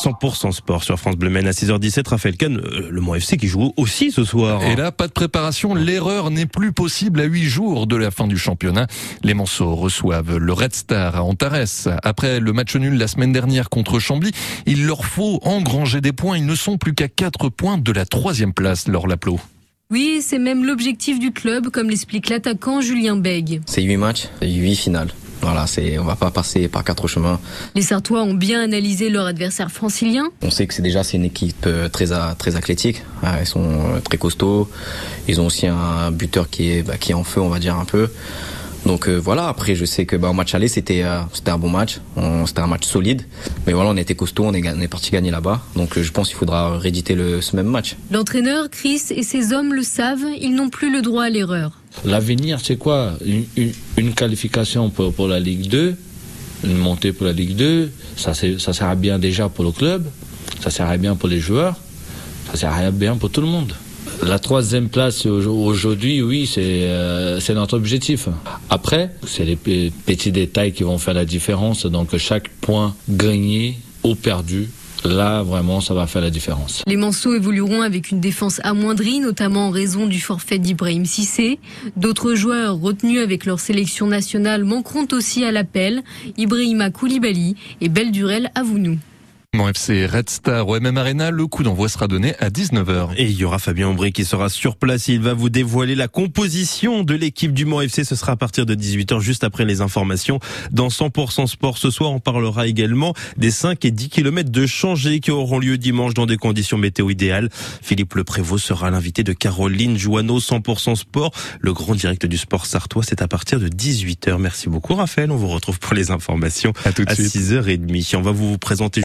100% sport sur France Bleu Maine à 6h17. Raphaël Kahn, euh, le Mont FC qui joue aussi ce soir. Et là, pas de préparation. L'erreur n'est plus possible à huit jours de la fin du championnat. Les Manceaux reçoivent le Red Star à Antares. Après le match nul la semaine dernière contre Chambly, il leur faut engranger des points. Ils ne sont plus qu'à quatre points de la troisième place, leur Laplot. Oui, c'est même l'objectif du club, comme l'explique l'attaquant Julien Beg. C'est huit matchs, huit finales. Voilà, c'est, on va pas passer par quatre chemins. Les Sartois ont bien analysé leur adversaire francilien. On sait que c'est déjà c'est une équipe euh, très très athlétique. Ils sont euh, très costauds. Ils ont aussi un buteur qui est bah, qui est en feu, on va dire un peu. Donc euh, voilà, après je sais que bah, au match aller c'était euh, c'était un bon match, c'était un match solide, mais voilà on était costaud, on est, on est parti gagner là-bas, donc euh, je pense qu'il faudra rééditer le, ce même match. L'entraîneur Chris et ses hommes le savent, ils n'ont plus le droit à l'erreur. L'avenir c'est quoi? Une, une, une, qualification pour, pour la Ligue 2, une montée pour la Ligue 2, ça, ça sert à bien déjà pour le club, ça sert à bien pour les joueurs, ça sert à bien pour tout le monde. La troisième place aujourd'hui, oui, c'est euh, c'est notre objectif. Après, c'est les petits détails qui vont faire la différence. Donc chaque point gagné ou perdu Là, vraiment, ça va faire la différence. Les Manceaux évolueront avec une défense amoindrie, notamment en raison du forfait d'Ibrahim Sissé. D'autres joueurs retenus avec leur sélection nationale manqueront aussi à l'appel. Ibrahima Koulibaly et Beldurel Avounou. Mon FC Red Star au MM Arena, le coup d'envoi sera donné à 19h. Et il y aura Fabien Aubry qui sera sur place. Il va vous dévoiler la composition de l'équipe du Mont FC. Ce sera à partir de 18h, juste après les informations. Dans 100% Sport ce soir, on parlera également des 5 et 10 km de changés qui auront lieu dimanche dans des conditions météo idéales. Philippe Le Prévost sera l'invité de Caroline Joanneau, 100% Sport. Le grand direct du sport sartois, c'est à partir de 18h. Merci beaucoup Raphaël. On vous retrouve pour les informations à, tout de à 6h30. On va vous présenter